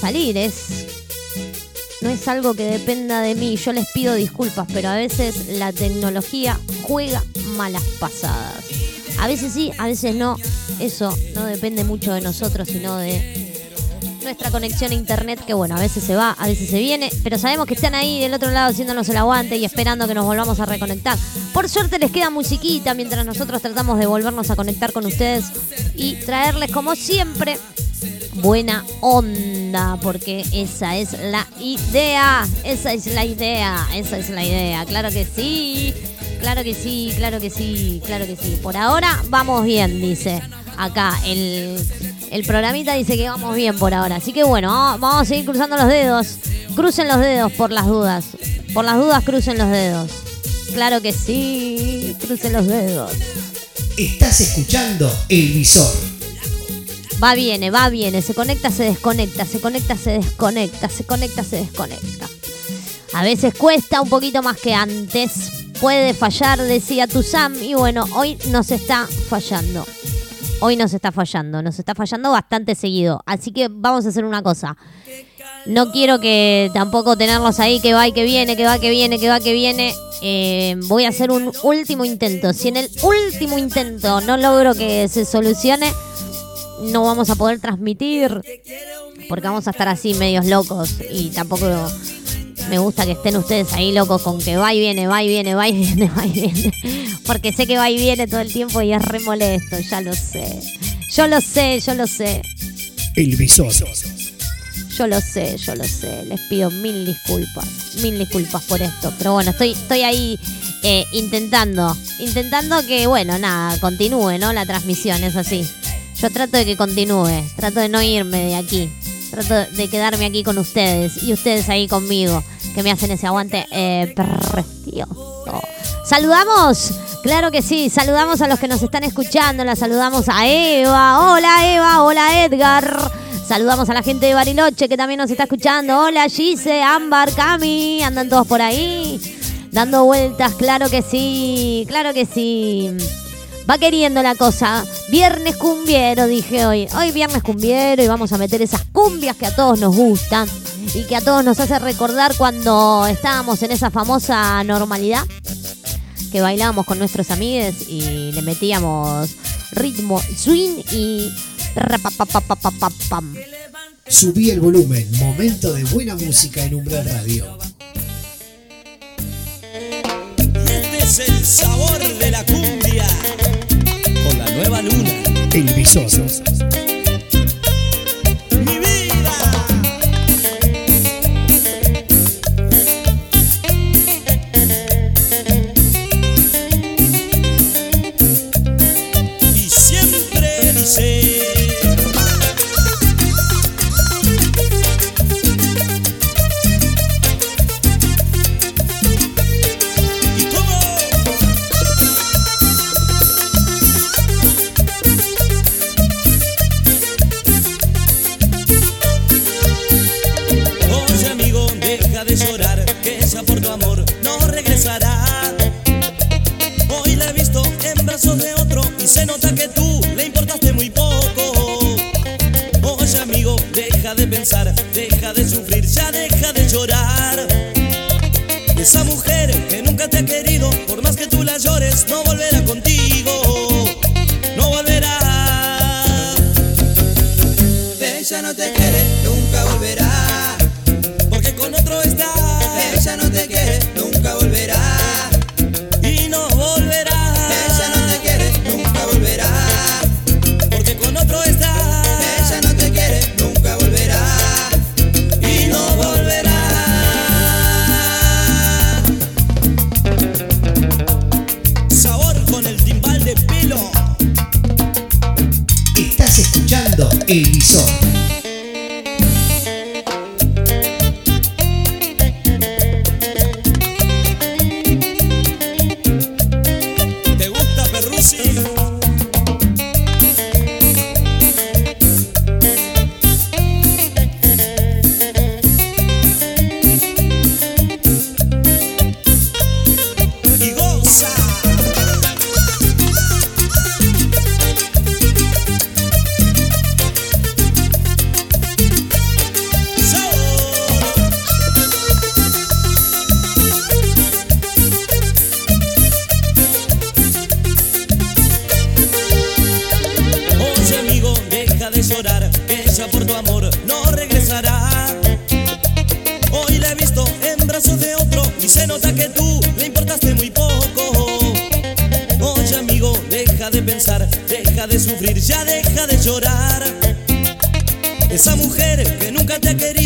salir, es no es algo que dependa de mí. Yo les pido disculpas, pero a veces la tecnología juega malas pasadas. A veces sí, a veces no. Eso no depende mucho de nosotros, sino de nuestra conexión a internet, que bueno, a veces se va, a veces se viene, pero sabemos que están ahí del otro lado haciéndonos el aguante y esperando que nos volvamos a reconectar. Por suerte les queda musiquita mientras nosotros tratamos de volvernos a conectar con ustedes y traerles como siempre buena onda, porque esa es la idea, esa es la idea, esa es la idea, claro que sí, claro que sí, claro que sí, claro que sí. Por ahora vamos bien, dice acá el, el programita dice que vamos bien por ahora. Así que bueno, vamos a seguir cruzando los dedos. Crucen los dedos por las dudas. Por las dudas crucen los dedos. Claro que sí, crucen los dedos. Estás escuchando El Visor. Va, viene, va, viene, se conecta, se desconecta, se conecta, se desconecta, se conecta, se desconecta. A veces cuesta un poquito más que antes. Puede fallar, decía tu Sam, y bueno, hoy nos está fallando. Hoy nos está fallando, nos está fallando bastante seguido. Así que vamos a hacer una cosa. No quiero que tampoco tenerlos ahí que va y que viene, que va, que viene, que va, que viene. Eh, voy a hacer un último intento. Si en el último intento no logro que se solucione, no vamos a poder transmitir porque vamos a estar así medios locos y tampoco me gusta que estén ustedes ahí locos con que va y viene, va y viene, va y viene, va y viene. Porque sé que va y viene todo el tiempo y es re molesto, ya lo sé. Yo lo sé, yo lo sé. El visor. Yo lo sé, yo lo sé. Les pido mil disculpas, mil disculpas por esto. Pero bueno, estoy, estoy ahí eh, intentando, intentando que, bueno, nada, continúe, ¿no? La transmisión, es así. Yo trato de que continúe, trato de no irme de aquí. Trato de quedarme aquí con ustedes y ustedes ahí conmigo, que me hacen ese aguante eh, precioso. ¿Saludamos? Claro que sí, saludamos a los que nos están escuchando, la saludamos a Eva, hola Eva, hola Edgar, saludamos a la gente de Bariloche que también nos está escuchando, hola Gise, Ámbar, Cami, andan todos por ahí, dando vueltas, claro que sí, claro que sí va queriendo la cosa. Viernes cumbiero, dije hoy. Hoy viernes cumbiero y vamos a meter esas cumbias que a todos nos gustan y que a todos nos hace recordar cuando estábamos en esa famosa normalidad que bailábamos con nuestros amigos y le metíamos ritmo, swing y Subí el volumen, momento de buena música en Umbral Radio. Este es el sabor de la cumbia nueva luna. El visor. Esa mujer que nunca te ha querido,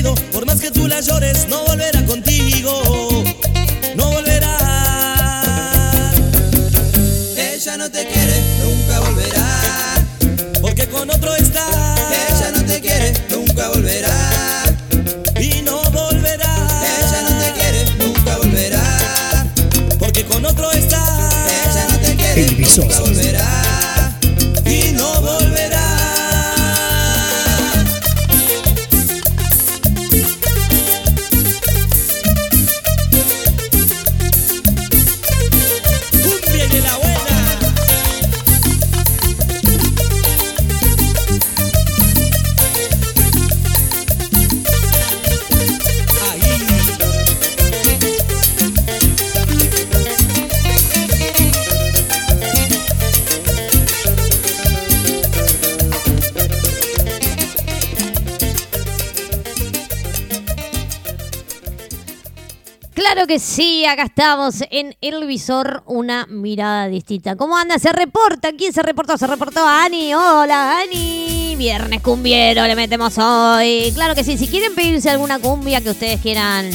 sí, acá estamos en el visor, una mirada distinta. ¿Cómo anda? Se reporta, ¿quién se reportó? Se reportó Ani. Hola, Ani. Viernes cumbiero le metemos hoy. Claro que sí, si quieren pedirse alguna cumbia que ustedes quieran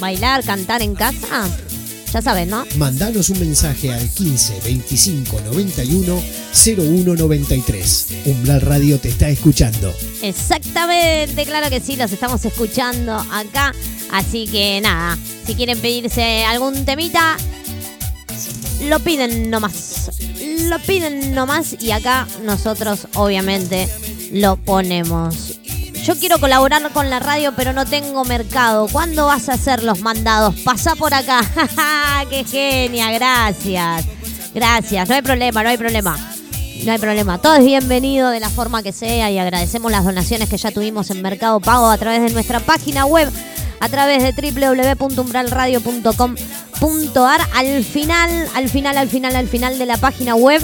bailar, cantar en casa, ya saben, ¿no? Mandanos un mensaje al 15 25 91 01 93. Umbral Radio te está escuchando. Exactamente, claro que sí, los estamos escuchando acá. Así que nada, si quieren pedirse algún temita, lo piden nomás. Lo piden nomás y acá nosotros obviamente lo ponemos. Yo quiero colaborar con la radio, pero no tengo mercado. ¿Cuándo vas a hacer los mandados? Pasa por acá. ¡Qué genia! Gracias. Gracias. No hay problema, no hay problema. No hay problema. Todo es bienvenido de la forma que sea y agradecemos las donaciones que ya tuvimos en Mercado Pago a través de nuestra página web, a través de www.umbralradio.com.ar. Al final, al final, al final, al final de la página web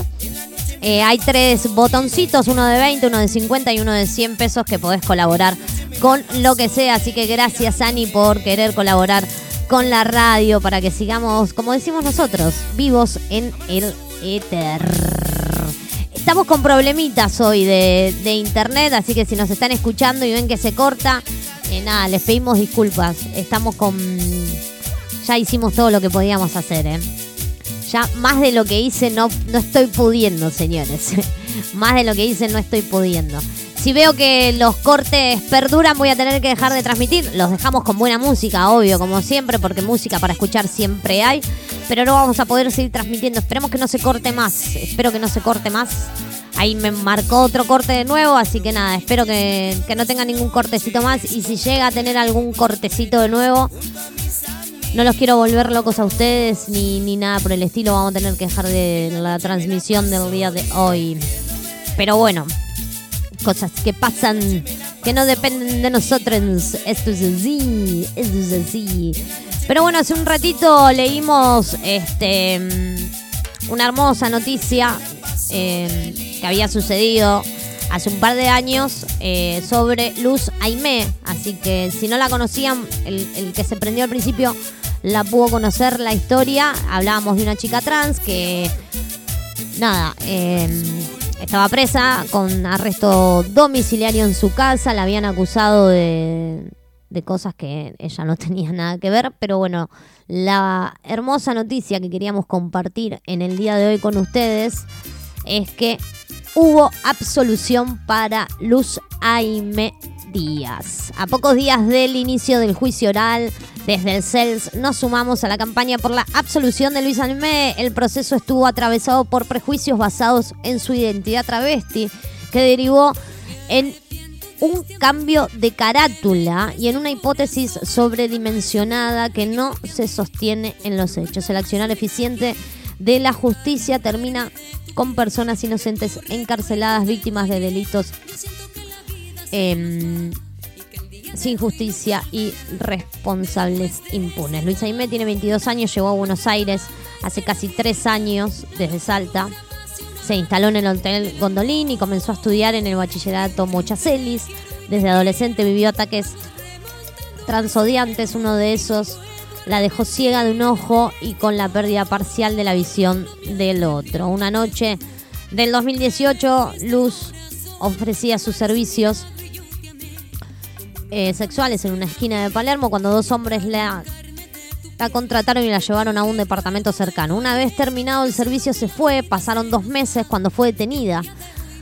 eh, hay tres botoncitos, uno de 20, uno de 50 y uno de 100 pesos que podés colaborar con lo que sea. Así que gracias, Ani, por querer colaborar con la radio para que sigamos, como decimos nosotros, vivos en el éter. Estamos con problemitas hoy de, de internet, así que si nos están escuchando y ven que se corta, eh, nada, les pedimos disculpas. Estamos con... Ya hicimos todo lo que podíamos hacer, ¿eh? Ya más de lo que hice no, no estoy pudiendo, señores. más de lo que hice no estoy pudiendo. Si veo que los cortes perduran, voy a tener que dejar de transmitir. Los dejamos con buena música, obvio, como siempre, porque música para escuchar siempre hay. Pero no vamos a poder seguir transmitiendo. Esperemos que no se corte más. Espero que no se corte más. Ahí me marcó otro corte de nuevo, así que nada, espero que, no tenga ningún cortecito más. Y si llega a tener algún cortecito de nuevo, no los quiero volver locos a ustedes ni, ni nada por el estilo. Vamos a tener que dejar de la transmisión del día de hoy. Pero bueno, cosas que pasan que no dependen de nosotros. Esto es así, esto es así. Pero bueno, hace un ratito leímos este mm, una hermosa noticia eh, que había sucedido hace un par de años eh, sobre Luz Aimé. Así que si no la conocían, el, que se prendió al principio la pudo conocer la historia. Hablábamos de una chica trans que, nada, eh, estaba presa con arresto domiciliario en su casa. La habían acusado de, de cosas que ella no tenía nada que ver. Pero bueno, la hermosa noticia que queríamos compartir en el día de hoy con ustedes es que hubo absolución para Luz Aime Díaz. A pocos días del inicio del juicio oral, desde el CELS nos sumamos a la campaña por la absolución de Luis Aimé. El proceso estuvo atravesado por prejuicios basados en su identidad travesti, que derivó en un cambio de carátula y en una hipótesis sobredimensionada que no se sostiene en los hechos. El accionar eficiente de la justicia termina con personas inocentes encarceladas, víctimas de delitos eh, sin justicia y responsables impunes. Luis Aimé tiene 22 años, llegó a Buenos Aires hace casi tres años desde Salta. Se instaló en el Hotel Gondolín y comenzó a estudiar en el bachillerato Mochacelis. Desde adolescente vivió ataques transodiantes, uno de esos la dejó ciega de un ojo y con la pérdida parcial de la visión del otro. Una noche del 2018, Luz ofrecía sus servicios eh, sexuales en una esquina de Palermo cuando dos hombres la, la contrataron y la llevaron a un departamento cercano. Una vez terminado el servicio se fue, pasaron dos meses cuando fue detenida,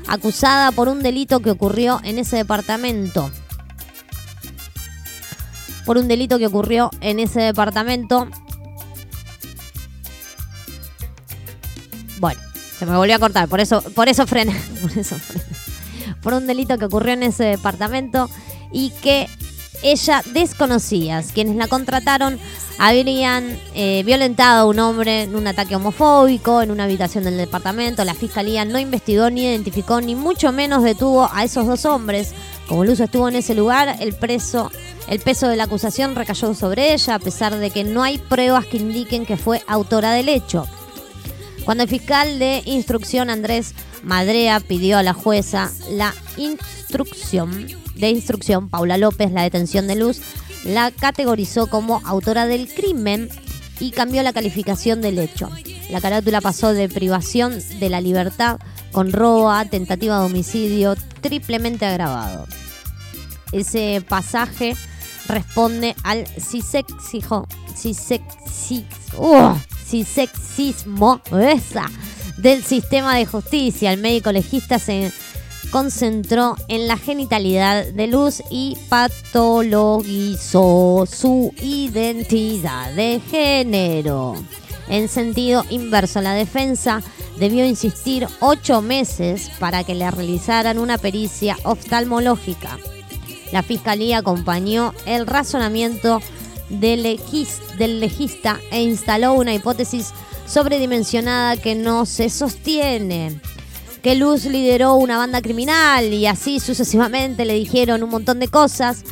acusada por un delito que ocurrió en ese departamento. Por un delito que ocurrió en ese departamento. Bueno, se me volvió a cortar, por eso, por eso frené. Por eso frené. Por un delito que ocurrió en ese departamento y que ella desconocía. Quienes la contrataron habrían eh, violentado a un hombre en un ataque homofóbico en una habitación del departamento. La fiscalía no investigó ni identificó ni mucho menos detuvo a esos dos hombres. Como Luz estuvo en ese lugar, el el peso de la acusación recayó sobre ella, a pesar de que no hay pruebas que indiquen que fue autora del hecho. Cuando el fiscal de instrucción Andrés Madrea pidió a la jueza la instrucción de instrucción, Paula López, la detención de Luz, la categorizó como autora del crimen y cambió la calificación del hecho. La carátula pasó de privación de la libertad con robo a tentativa de homicidio triplemente agravado. Ese pasaje responde al cisexijo, uh, cisexismo esa, del sistema de justicia. El médico legista se concentró en la genitalidad de Luz y patologizó su identidad de género. En sentido inverso, la defensa debió insistir ocho meses para que le realizaran una pericia oftalmológica. La fiscalía acompañó el razonamiento del, legista e instaló una hipótesis sobredimensionada que no se sostiene que Luz lideró una banda criminal y así sucesivamente le dijeron un montón de cosas.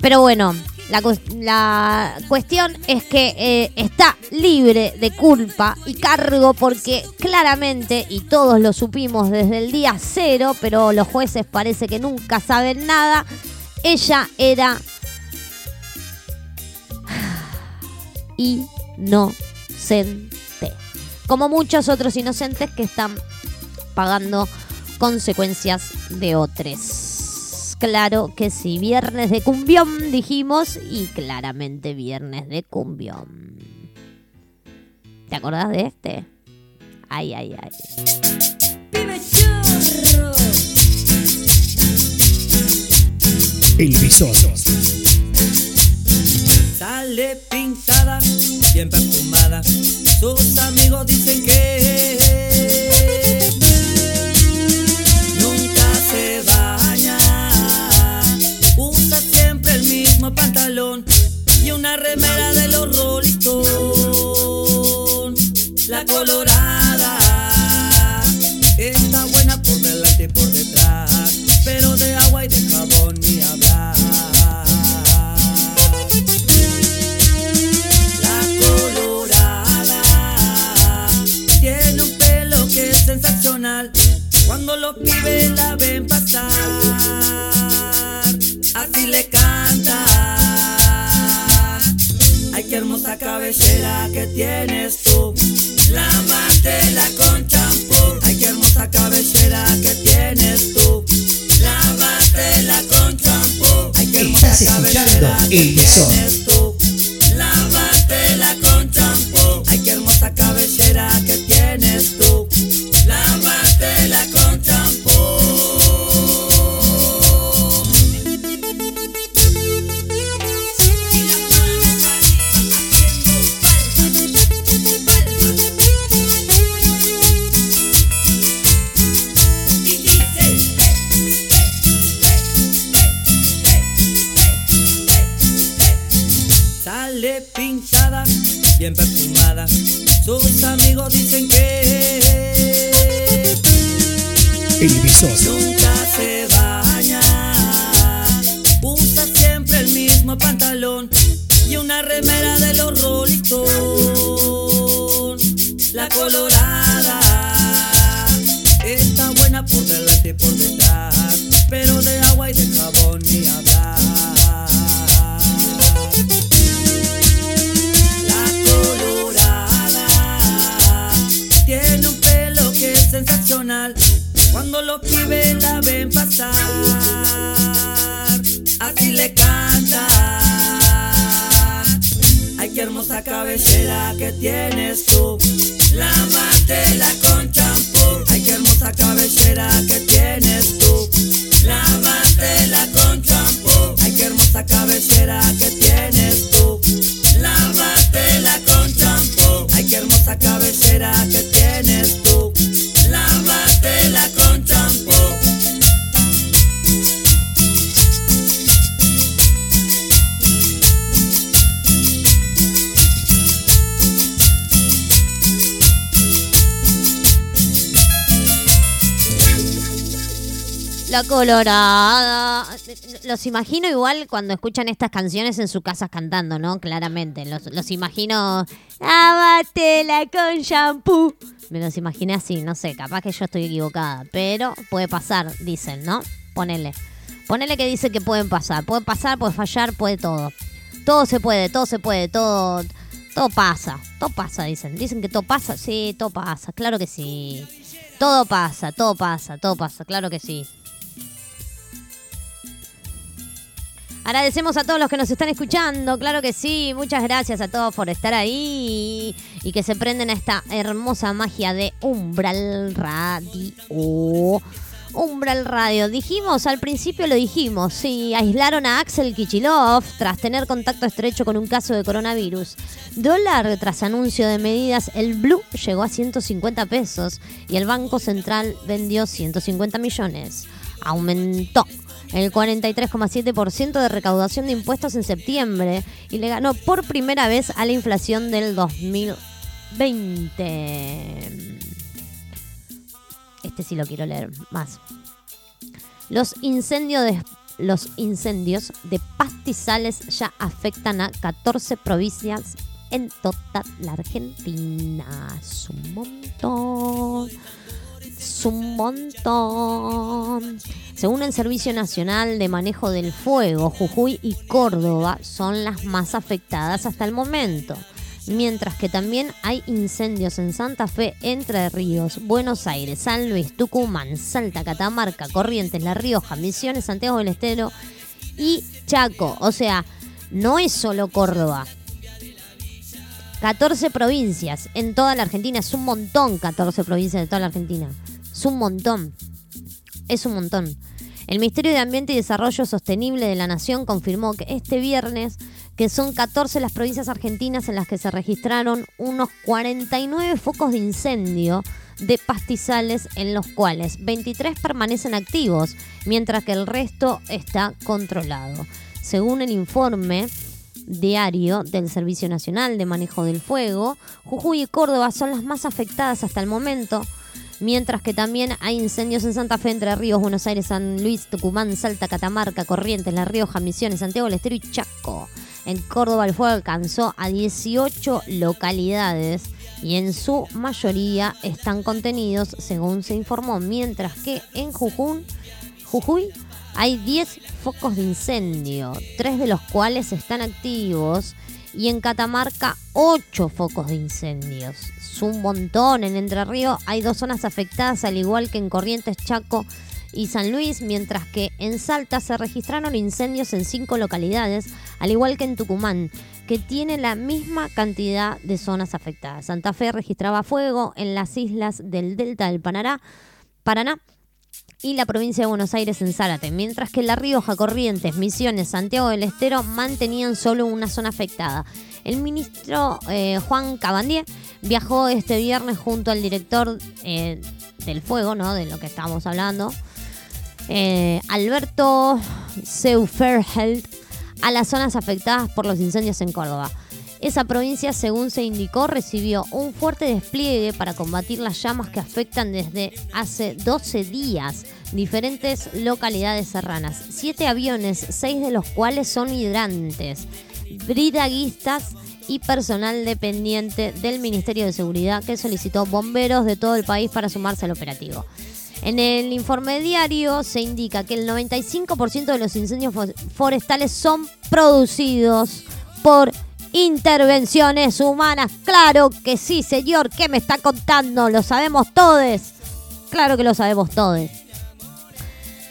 Pero bueno, la, cuestión es que eh, está libre de culpa y cargo porque claramente, y todos lo supimos desde el día cero, pero los jueces parece que nunca saben nada, ella era inocente. Como muchos otros inocentes que están pagando consecuencias de otros. Claro que sí, viernes de cumbión dijimos y claramente viernes de cumbión. ¿Te acordás de este? Ay, ay, ay. El visor. Sale pintada, bien perfumada. Sus amigos dicen que una remera de los Rolling La colorada está buena por delante y por detrás, pero de agua y de jabón ni hablar. La colorada tiene un pelo que es sensacional cuando los pibes la ven pasar. Así le canta cabellera que tienes tú. Lávate-la con champú. Ay, qué hermosa cabellera que tienes tú. Lávate-la con champú. Ay, qué hermosa Estás escuchando el tienes hermosa cabellera que tienes tú. Lávatela con champú. Ay, qué hermosa cabellera que tienes Colorada. Los imagino igual cuando escuchan estas canciones en sus casas cantando, ¿no? Claramente. Los, los imagino. Lávatela con shampoo. Me los imaginé así, no sé. Capaz que yo estoy equivocada. Pero puede pasar, dicen, ¿no? Ponele. Ponele que dice que pueden pasar. Puede pasar, puede fallar, puede todo. Todo se puede, todo se puede, todo. Todo pasa. Todo pasa, dicen. Dicen que todo pasa. Sí, todo pasa. Claro que sí. Todo pasa, todo pasa, todo pasa. Claro que sí. Agradecemos a todos los que nos están escuchando, claro que sí. Muchas gracias a todos por estar ahí y que se prenden a esta hermosa magia de Umbral Radio. Umbral Radio. Dijimos, al principio lo dijimos, sí, aislaron a Axel Kichilov tras tener contacto estrecho con un caso de coronavirus. Dólar tras anuncio de medidas, el Blue llegó a 150 pesos y el Banco Central vendió 150 millones. Aumentó el 43,7% de recaudación de impuestos en septiembre y le ganó por primera vez a la inflación del 2020. Este sí lo quiero leer más. Los incendios de, los incendios de pastizales ya afectan a 14 provincias en toda la Argentina. Es un montón. Es un montón. Según el Servicio Nacional de Manejo del Fuego, Jujuy y Córdoba son las más afectadas hasta el momento. Mientras que también hay incendios en Santa Fe, Entre Ríos, Buenos Aires, San Luis, Tucumán, Salta, Catamarca, Corrientes, La Rioja, Misiones, Santiago del Estero y Chaco. O sea, no es solo Córdoba. 14 provincias en toda la Argentina. Es un montón 14 provincias de toda la Argentina. Es un montón. Es un montón. El Ministerio de Ambiente y Desarrollo Sostenible de la Nación confirmó que este viernes que son 14 las provincias argentinas en las que se registraron unos 49 focos de incendio de pastizales en los cuales 23 permanecen activos, mientras que el resto está controlado. Según el informe diario del Servicio Nacional de Manejo del Fuego, Jujuy y Córdoba son las más afectadas hasta el momento, mientras que también hay incendios en Santa Fe, Entre Ríos, Buenos Aires, San Luis, Tucumán, Salta, Catamarca, Corrientes, La Rioja, Misiones, Santiago del Estero y Chaco. En Córdoba el fuego alcanzó a 18 localidades y en su mayoría están contenidos, según se informó, mientras que en Jujuy, Jujuy hay 10 focos de incendio, tres de los cuales están activos, y en Catamarca 8 focos de incendios. Es un montón. En Entre Ríos hay dos zonas afectadas, al igual que en Corrientes, Chaco y San Luis, mientras que en Salta se registraron incendios en cinco localidades, al igual que en Tucumán, que tiene la misma cantidad de zonas afectadas. Santa Fe registraba fuego en las islas del Delta del Paraná, Paraná y la provincia de Buenos Aires en Zárate, mientras que La Rioja, Corrientes, Misiones, Santiago del Estero mantenían solo una zona afectada. El ministro eh, Juan Cabandier viajó este viernes junto al director eh, del fuego, ¿no? De lo que estábamos hablando, eh, Alberto Seuferheld, a las zonas afectadas por los incendios en Córdoba. Esa provincia, según se indicó, recibió un fuerte despliegue para combatir las llamas que afectan desde hace 12 días diferentes localidades serranas. Siete aviones, seis de los cuales son hidrantes, bridaguistas y personal dependiente del Ministerio de Seguridad que solicitó bomberos de todo el país para sumarse al operativo. En el informe diario se indica que el 95% de los incendios fo- forestales son producidos por intervenciones humanas. Claro que sí, señor. ¿Qué me está contando? Lo sabemos todos. Claro que lo sabemos todos.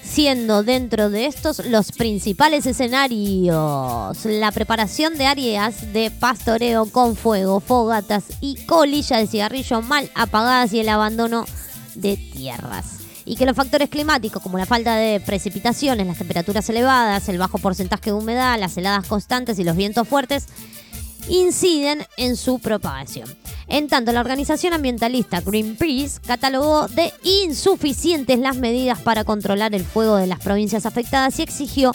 siendo dentro de estos los principales escenarios. La preparación de áreas de pastoreo con fuego, fogatas y colillas de cigarrillo mal apagadas y el abandono de tierras. Y que los factores climáticos como la falta de precipitaciones, las temperaturas elevadas, el bajo porcentaje de humedad, las heladas constantes y los vientos fuertes inciden en su propagación. En tanto, la organización ambientalista Greenpeace catalogó de insuficientes las medidas para controlar el fuego de las provincias afectadas y exigió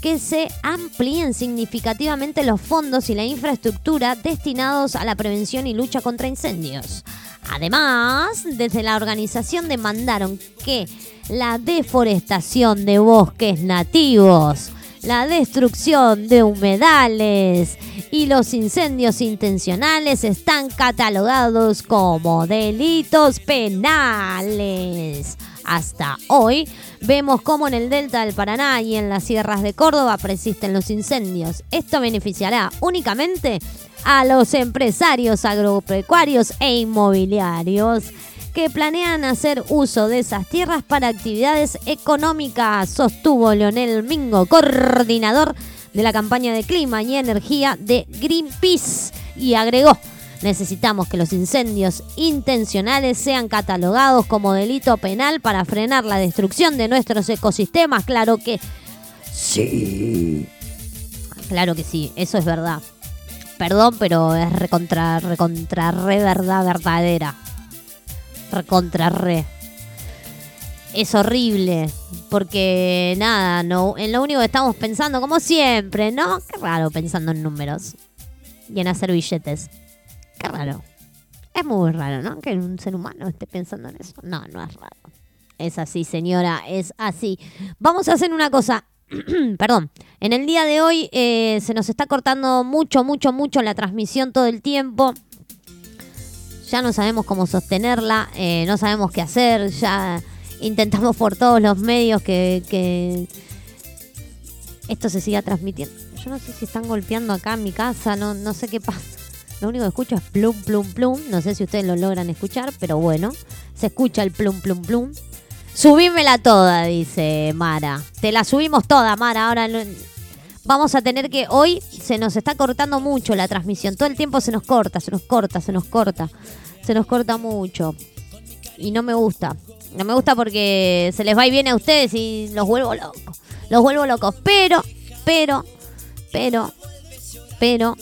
que se amplíen significativamente los fondos y la infraestructura destinados a la prevención y lucha contra incendios. Además, desde la organización demandaron que la deforestación de bosques nativos, la destrucción de humedales y los incendios intencionales están catalogados como delitos penales. Hasta hoy vemos cómo en el delta del Paraná y en las sierras de Córdoba persisten los incendios. Esto beneficiará únicamente a los empresarios agropecuarios e inmobiliarios que planean hacer uso de esas tierras para actividades económicas, sostuvo Leonel Mingo, coordinador de la campaña de clima y energía de Greenpeace, y agregó, necesitamos que los incendios intencionales sean catalogados como delito penal para frenar la destrucción de nuestros ecosistemas, claro que sí. Claro que sí, eso es verdad. Perdón, pero es recontra, recontra, re verdad verdadera. Recontra re. Es horrible, porque nada, no, en lo único que estamos pensando, como siempre, ¿no? Qué raro pensando en números y en hacer billetes. Qué raro. Es muy raro, ¿no? Que un ser humano esté pensando en eso. No, no es raro. Es así, señora, es así. Vamos a hacer una cosa. Perdón. En el día de hoy eh, se nos está cortando mucho, mucho, mucho la transmisión todo el tiempo. Ya no sabemos cómo sostenerla, eh, no sabemos qué hacer, ya intentamos por todos los medios que, esto se siga transmitiendo. Yo no sé si están golpeando acá en mi casa, no, no sé qué pasa. Lo único que escucho es plum, plum, plum. No sé si ustedes lo logran escuchar, pero bueno, se escucha el plum, plum, plum. Subímela toda, dice Mara. Te la subimos toda, Mara. Ahora vamos a tener que. Hoy se nos está cortando mucho la transmisión. Todo el tiempo se nos corta, se nos corta, se nos corta. Se nos corta mucho. Y no me gusta. No me gusta porque se les va y viene a ustedes y los vuelvo locos. Los vuelvo locos. Pero, pero, pero, pero.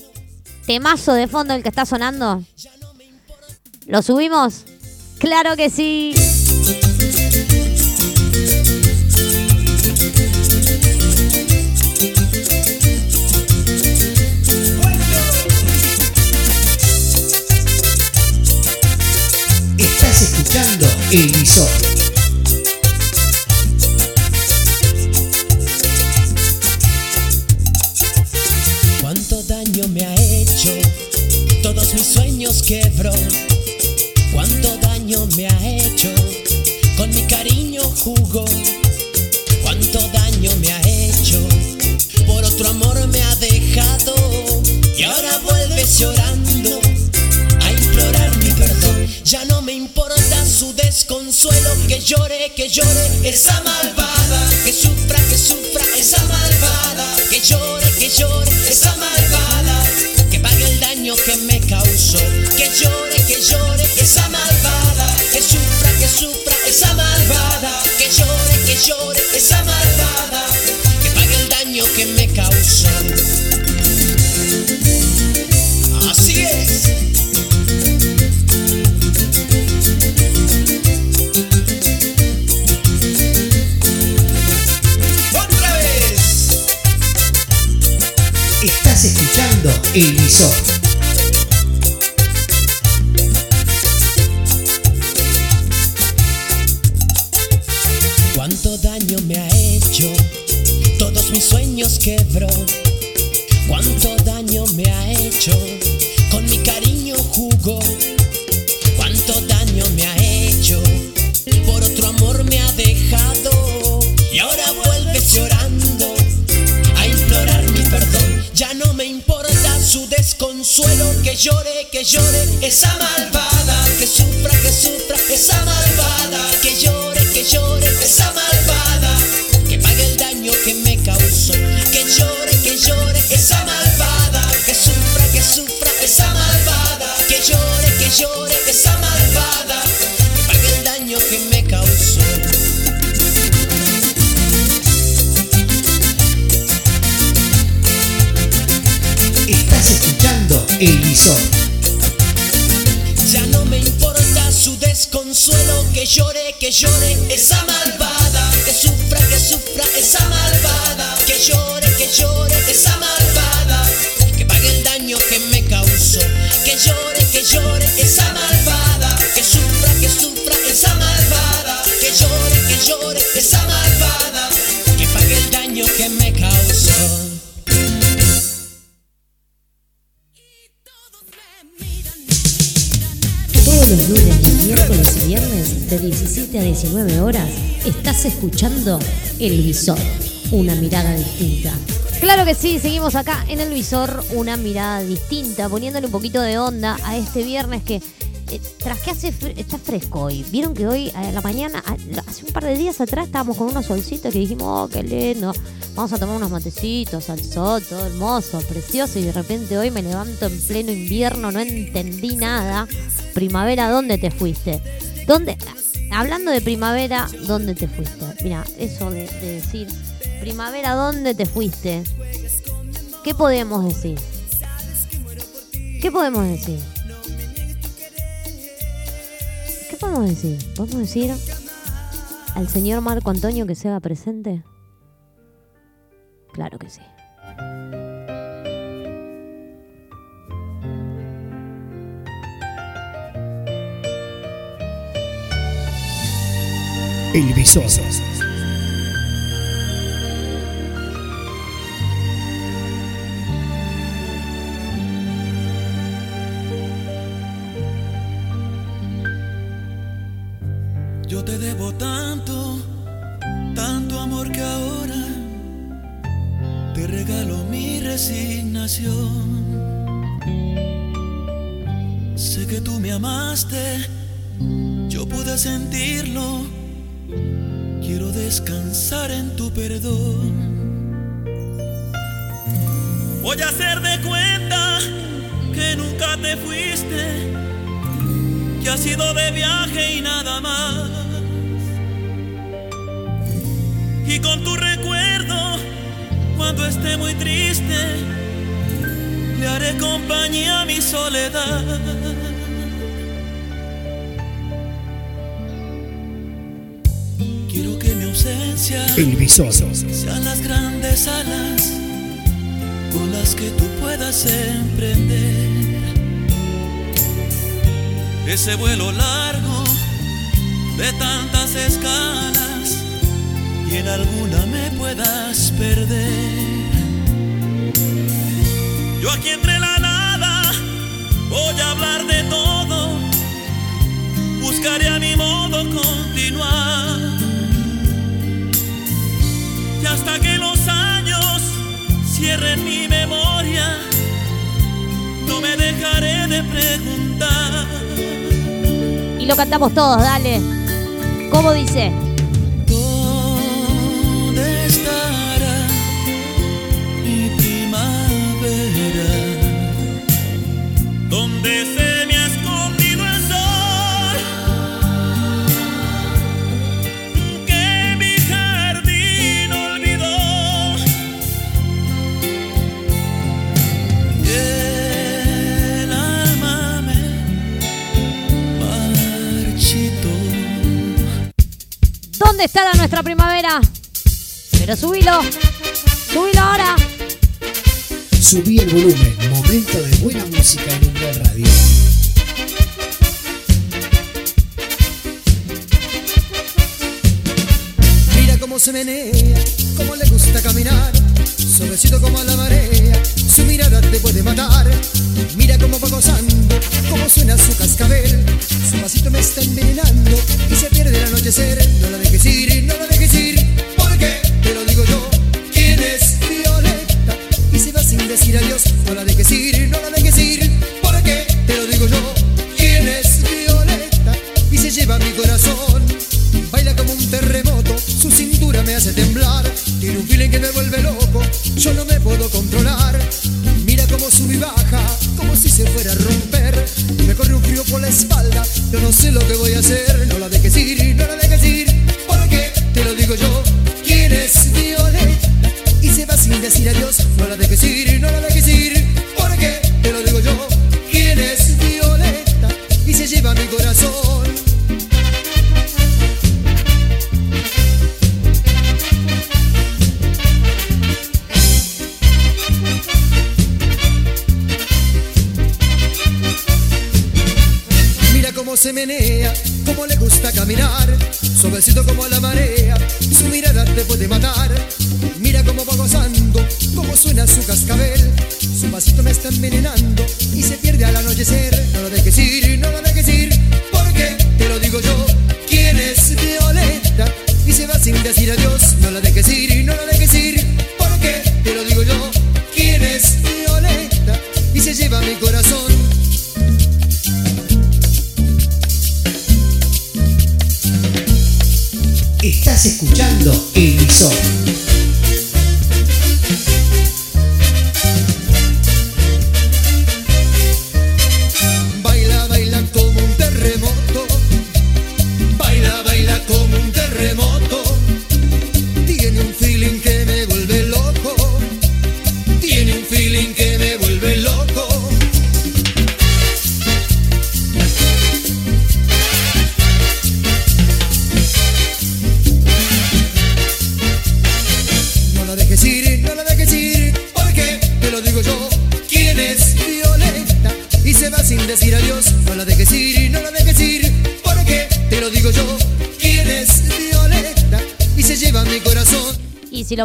Temazo de fondo el que está sonando. ¿Lo subimos? Claro que sí. Escuchando sueños quebró. Cuánto daño me ha hecho, con mi cariño jugó. Cuánto daño me ha hecho, por otro amor me ha dejado. Y ahora vuelves llorando a implorar mi perdón. Ya no me importa su desconsuelo, que llore, que llore esa malvada, que sufra, que sufra esa malvada, que llore, que llore esa malvada, Que llore, que llore esa malvada, que sufra, que sufra esa malvada, que llore, que llore esa malvada, que pague el daño que me causó. Estás escuchando Elison. Ya no me importa su desconsuelo, que llore, que llore esa malvada, que sufra, que sufra esa malvada, que llore llore esa malvada, que pague el daño que me causó, que llore, que llore esa malvada, que sufra, que sufra esa malvada, que llore, que llore esa malvada, que pague el daño que me causó. Todos los lunes, miércoles y viernes de 17 a 19 horas estás escuchando El Visor, una mirada distinta. Claro que sí, seguimos acá en El Visor, una mirada distinta, poniéndole un poquito de onda a este viernes que eh, tras que hace fre- está fresco hoy. Vieron que hoy a la mañana, hace un par de días atrás estábamos con unos solcitos que dijimos, oh, qué lindo, vamos a tomar unos matecitos al sol, todo hermoso, precioso, y de repente hoy me levanto en pleno invierno, no entendí nada. Primavera, ¿dónde te fuiste? ¿Dónde? Hablando de primavera, ¿dónde te fuiste? Mira, eso de decir, primavera, ¿dónde te fuiste? ¿Qué podemos decir? ¿Qué podemos decir? ¿Qué podemos decir? ¿Podemos decir al señor Marco Antonio que se haga presente? Claro que sí. El. Debo tanto, tanto amor que ahora te regalo mi resignación. Sé que tú me amaste, yo pude sentirlo. Quiero descansar en tu perdón. Voy a hacer de cuenta que nunca te fuiste que has ido de viaje y nada más. Y con tu recuerdo, cuando esté muy triste, le haré compañía a mi soledad. Quiero que mi ausencia El sean las grandes alas con las que tú puedas emprender ese vuelo largo de tantas escalas en alguna me puedas perder. Yo aquí entre la nada voy a hablar de todo, buscaré a mi modo continuar. Y hasta que los años cierren mi memoria, no me dejaré de preguntar. Y lo cantamos todos, dale. ¿Cómo dice? ¿Dónde estará nuestra primavera? Pero subilo. Subilo ahora. Subí el volumen. Momento de buena música en Umbral Radio. Mira cómo se menea, cómo le gusta caminar, suavecito como la marea, su mirada te puede matar. Mira cómo va gozando, cómo suena su cascabel, su pasito me está envenenando y se pierde el anochecer. No la dejes ir, no la dejes ir, porque te lo digo yo, ¿quién es Violeta? Y se va sin decir adiós, Estás escuchando El Visor.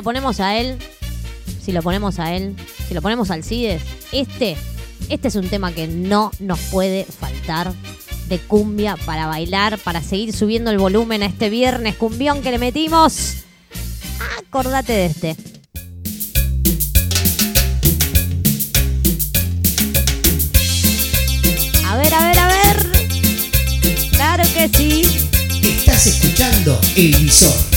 lo ponemos a él, si lo ponemos a él, si lo ponemos al CIDES, este, este es un tema que no nos puede faltar de cumbia para bailar, para seguir subiendo el volumen a este viernes cumbión que le metimos. Acordate de este. A ver, a ver, a ver. Claro que sí. Estás escuchando Evisor.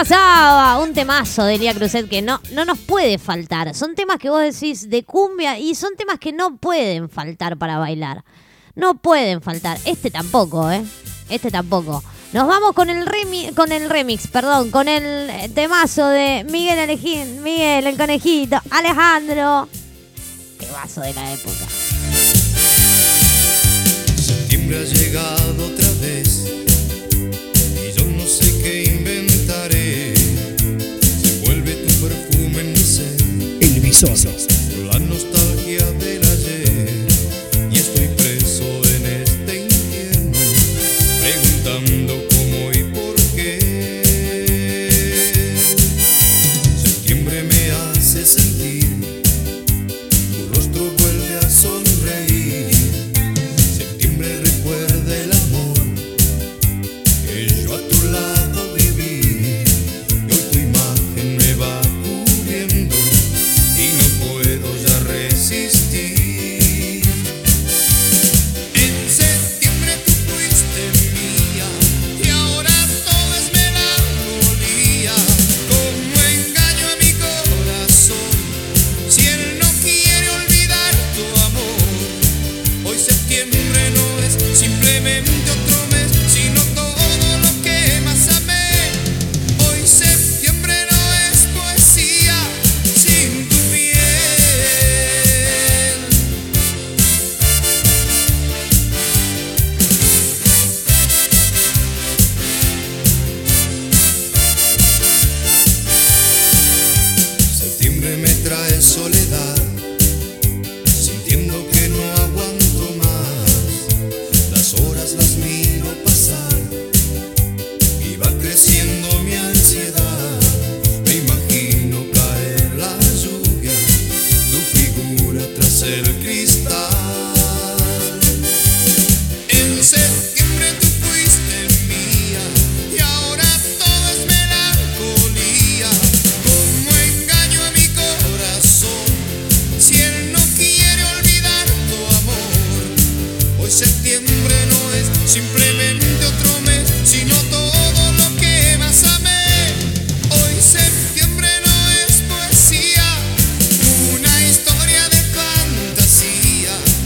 pasaba? Un temazo de Lía Cruzet que no, no nos puede faltar. Son temas que vos decís de cumbia y son temas que no pueden faltar para bailar. No pueden faltar. Este tampoco, ¿eh? Este tampoco. Nos vamos con el, con el remix, perdón, con el eh, temazo de Miguel Miguel el Conejito, Alejandro. Temazo de la época. Septiembre ha llegado otra vez y yo no sé qué emisor. La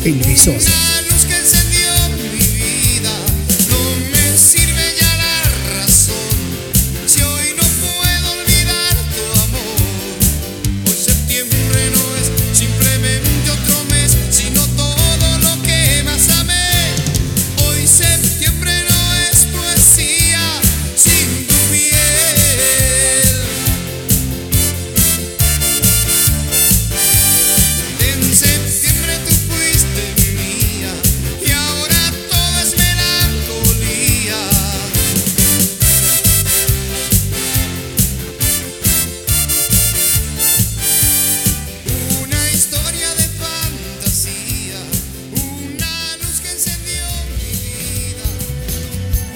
El emisor.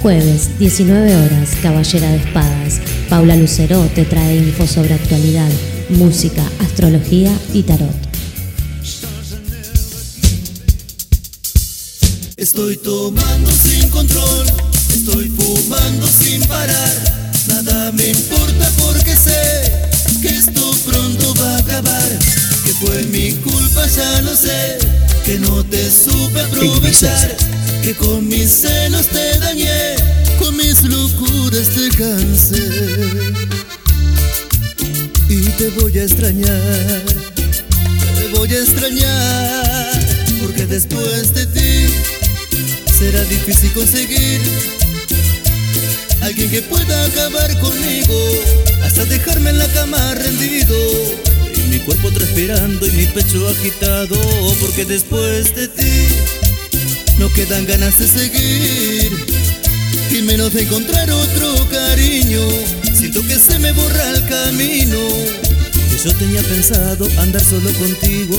Jueves, 19 horas, Caballera de Espadas. Paula Lucero te trae info sobre actualidad, música, astrología y tarot. Estoy tomando sin control, estoy fumando sin parar. Nada me importa porque sé que esto pronto va a acabar. Que fue mi culpa, ya lo sé. Que no te supe aprovechar. Que con mis celos te dañé. Con mis locuras te cansé. Y te voy a extrañar. Te voy a extrañar. Porque después de ti será difícil conseguir alguien que pueda acabar conmigo hasta dejarme en la cama rendido mi cuerpo transpirando y mi pecho agitado porque después de ti no quedan ganas de seguir y menos de encontrar otro cariño. Siento que se me borra el camino. Yo tenía pensado andar solo contigo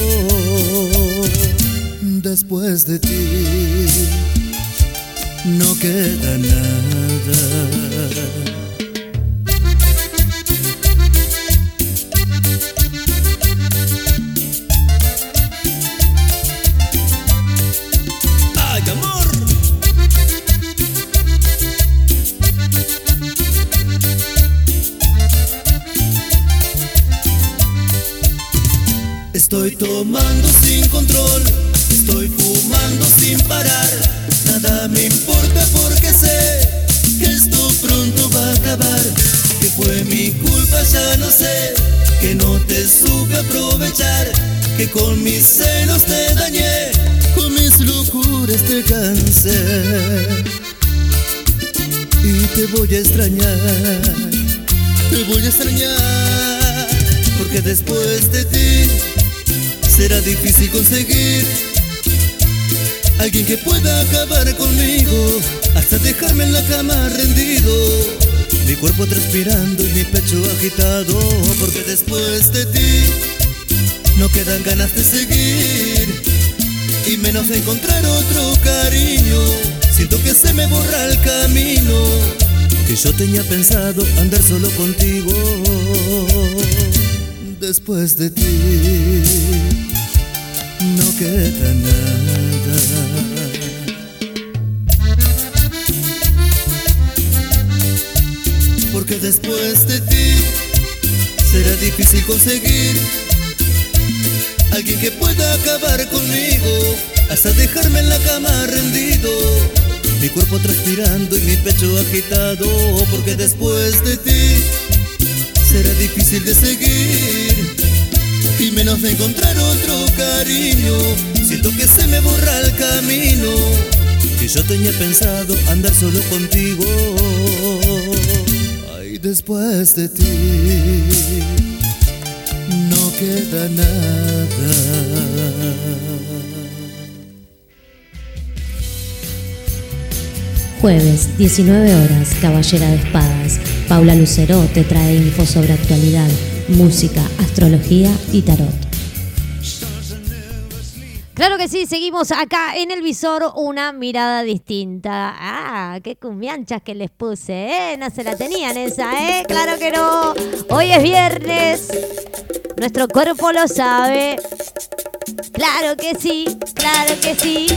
después de ti. No queda nada. Estoy tomando sin control, estoy fumando sin parar. Nada me importa porque sé que esto pronto va a acabar. Que fue mi culpa, ya no sé. Que no te supe aprovechar. Que con mis celos te dañé. Con mis locuras te cansé. Y te voy a extrañar. Te voy a extrañar. Porque después de ti será difícil conseguir alguien que pueda acabar conmigo hasta dejarme en la cama rendido. Mi cuerpo transpirando y mi pecho agitado. Porque después de ti no quedan ganas de seguir y menos de encontrar otro cariño. Siento que se me borra el camino, que yo tenía pensado andar solo contigo. Después de ti queda nada. Porque después de ti será difícil conseguir Alguien que pueda acabar conmigo hasta dejarme en la cama rendido. Mi cuerpo transpirando y mi pecho agitado. Porque después de ti será difícil de seguir. Y menos de encontrar otro cariño. Siento que se me borra el camino. Que yo tenía pensado andar solo contigo. Ay, después de ti no queda nada. Jueves, 19 horas, Caballera de Espadas. Paula Lucero te trae info sobre actualidad, música, astrología y tarot. Claro que sí, seguimos acá en el visor una mirada distinta. Ah, qué cumbianchas que les puse, ¿eh? No se la tenían esa, ¿eh? Claro que no. Hoy es viernes. Nuestro cuerpo lo sabe. Claro que sí, claro que sí.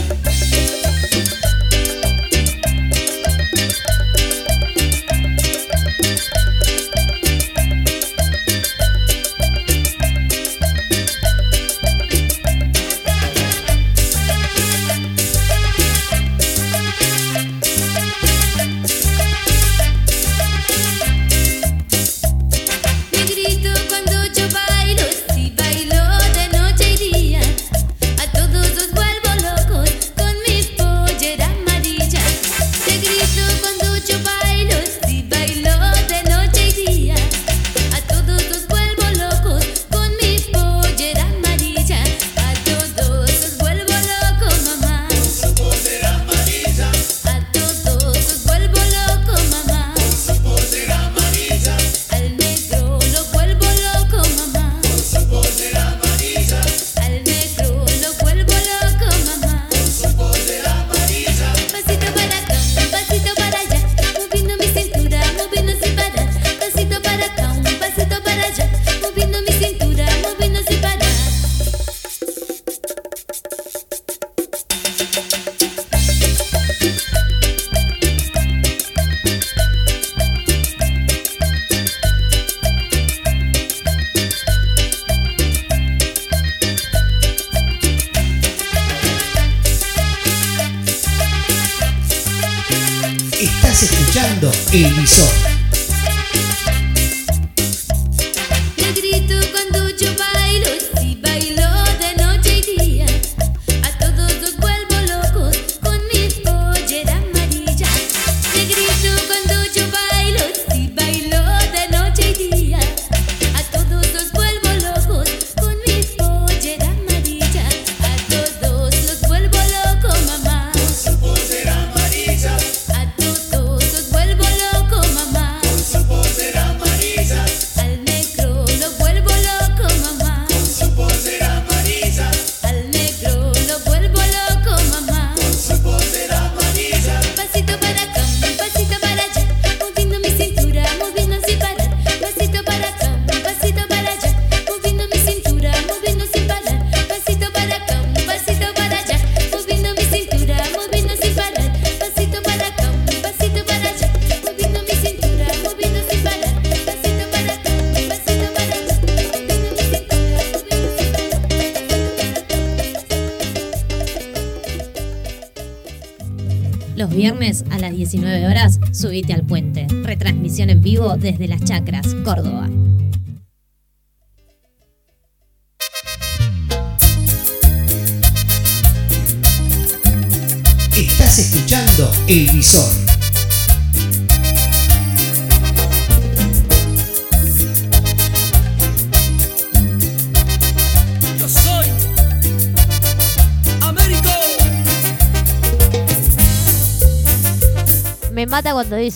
Subite al puente. Retransmisión en vivo desde Las Chacras, Córdoba.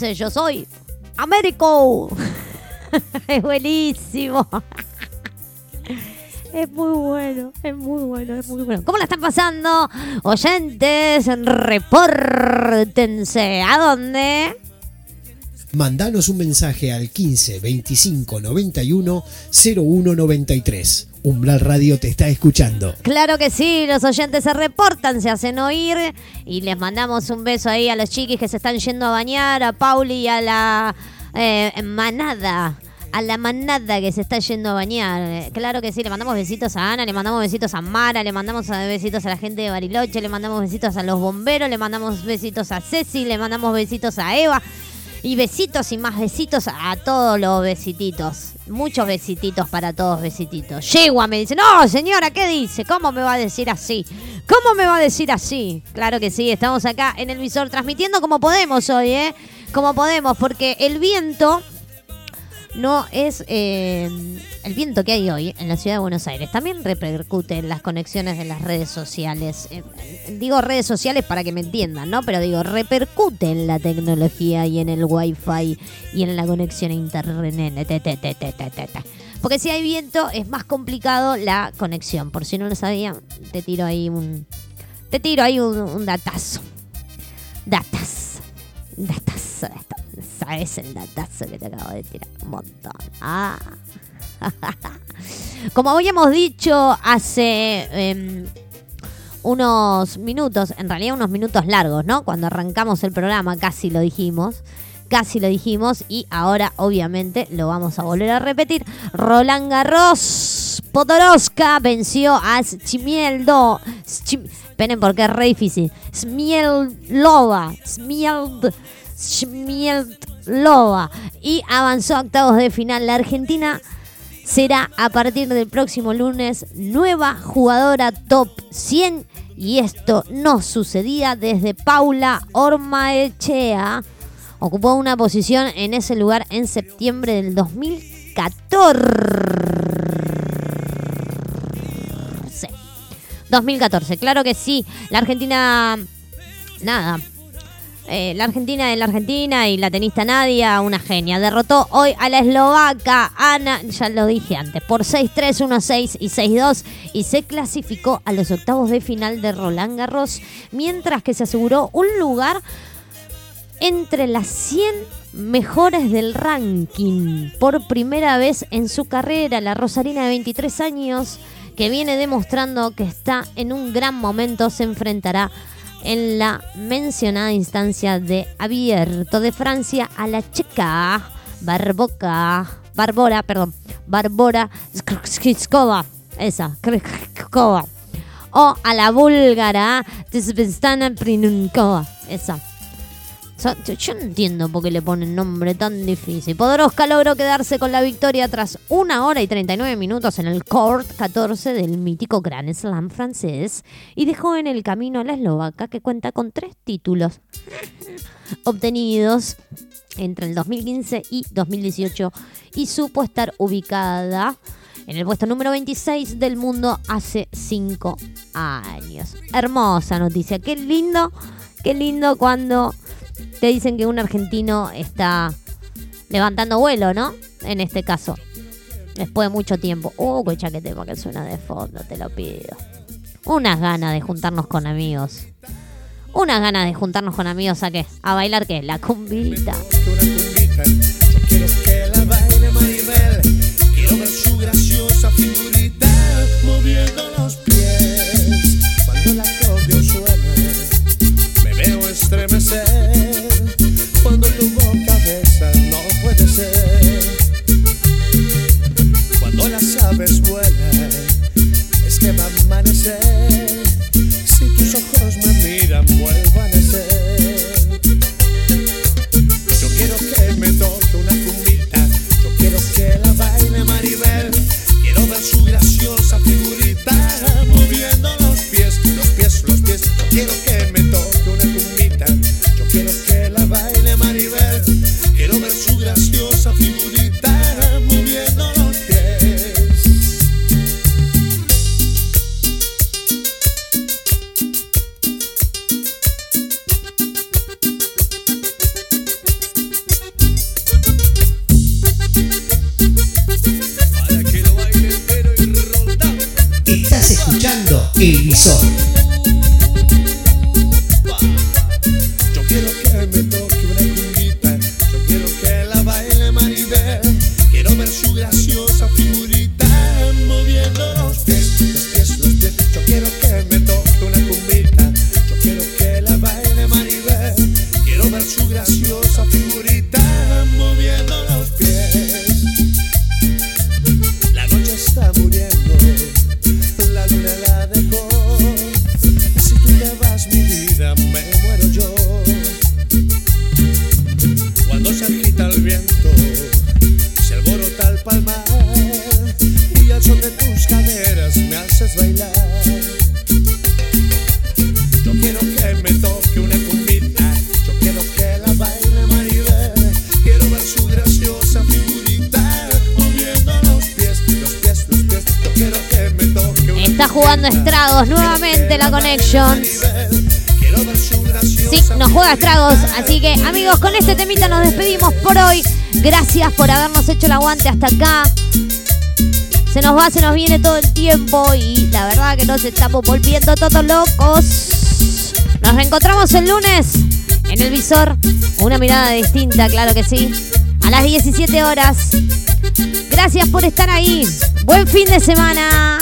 Dice yo soy Américo. es buenísimo. Es muy bueno, es muy bueno, es muy bueno. ¿Cómo la están pasando? Oyentes, repórtense. ¿A dónde? Mandanos un mensaje al 15 25 91 01 93. Umbral Radio te está escuchando. Claro que sí, los oyentes se reportan, se hacen oír y les mandamos un beso ahí a los chiquis que se están yendo a bañar, a Pauli y a la eh, manada. A la manada que se está yendo a bañar. Claro que sí, le mandamos besitos a Ana, le mandamos besitos a Mara, le mandamos besitos a la gente de Bariloche, le mandamos besitos a los bomberos, le mandamos besitos a Ceci, le mandamos besitos a Eva. Y besitos y más besitos a todos los besititos. Muchos besititos para todos besititos. Yegua me dice, no señora, ¿qué dice? ¿Cómo me va a decir así? ¿Cómo me va a decir así? Claro que sí, estamos acá en el visor transmitiendo como podemos hoy, ¿eh? Como podemos, porque el viento no es eh, el viento que hay hoy en la ciudad de Buenos Aires. También repercute en las conexiones de las redes sociales. Eh, digo redes sociales para que me entiendan, ¿no? Pero digo, repercute en la tecnología y en el wifi y en la conexión a internet. te, te, te, te, te, te, te. Porque si hay viento es más complicado la conexión. Por si no lo sabían, te tiro ahí un... Te tiro ahí un, datazo. Datas. Datazo. ¿Sabes el datazo que te acabo de tirar? Un montón. Ah. Como habíamos dicho hace em, unos minutos, en realidad unos minutos largos, ¿no? Cuando arrancamos el programa casi lo dijimos. Casi lo dijimos y ahora obviamente lo vamos a volver a repetir. Roland Garros Podoroska venció a Schmieldo. Schim- Esperen porque es re difícil. Smielova. Smield, Smielova. Y avanzó a octavos de final. La Argentina será a partir del próximo lunes nueva jugadora top 100 y esto no sucedía desde Paula Ormaechea. Ocupó una posición en ese lugar en septiembre del 2014. 2014, claro que sí. La Argentina, nada, eh, la Argentina en la Argentina y la tenista Nadia, una genia. Derrotó hoy a la eslovaca Ana, ya lo dije antes, por 6-3, 1-6 y 6-2 y se clasificó a los octavos de final de Roland Garros, mientras que se aseguró un lugar entre las 100 mejores del ranking. Por primera vez en su carrera, la Rosarina de 23 años, que viene demostrando que está en un gran momento, se enfrentará en la mencionada instancia de abierto de Francia a la checa Barboca, Barbora, perdón, Barbora Skriskova, esa, Skriskova, o a la búlgara Tsvestana Prinunkova, esa. Yo- no entiendo por qué le ponen nombre tan difícil. Podoroska logró quedarse con la victoria tras una hora y 39 minutos en el Court 14 del mítico Grand Slam francés y dejó en el camino a la eslovaca que cuenta con tres títulos obtenidos entre el 2015 y 2018 y supo estar ubicada en el puesto número 26 del mundo hace cinco años. Hermosa noticia, qué lindo, qué lindo cuando te dicen que un argentino está levantando vuelo, ¿no? En este caso. Después de mucho tiempo. Uh, qué tema que suena de fondo, te lo pido. Unas ganas de juntarnos con amigos. Unas ganas de juntarnos con amigos a qué? A bailar qué? La cumbita. por habernos hecho el aguante hasta acá. Se nos va, se nos viene todo el tiempo y la verdad que nos estamos volviendo todos locos. Nos reencontramos el lunes en el visor. Una mirada distinta, claro que sí. A las 17 horas. Gracias por estar ahí. Buen fin de semana.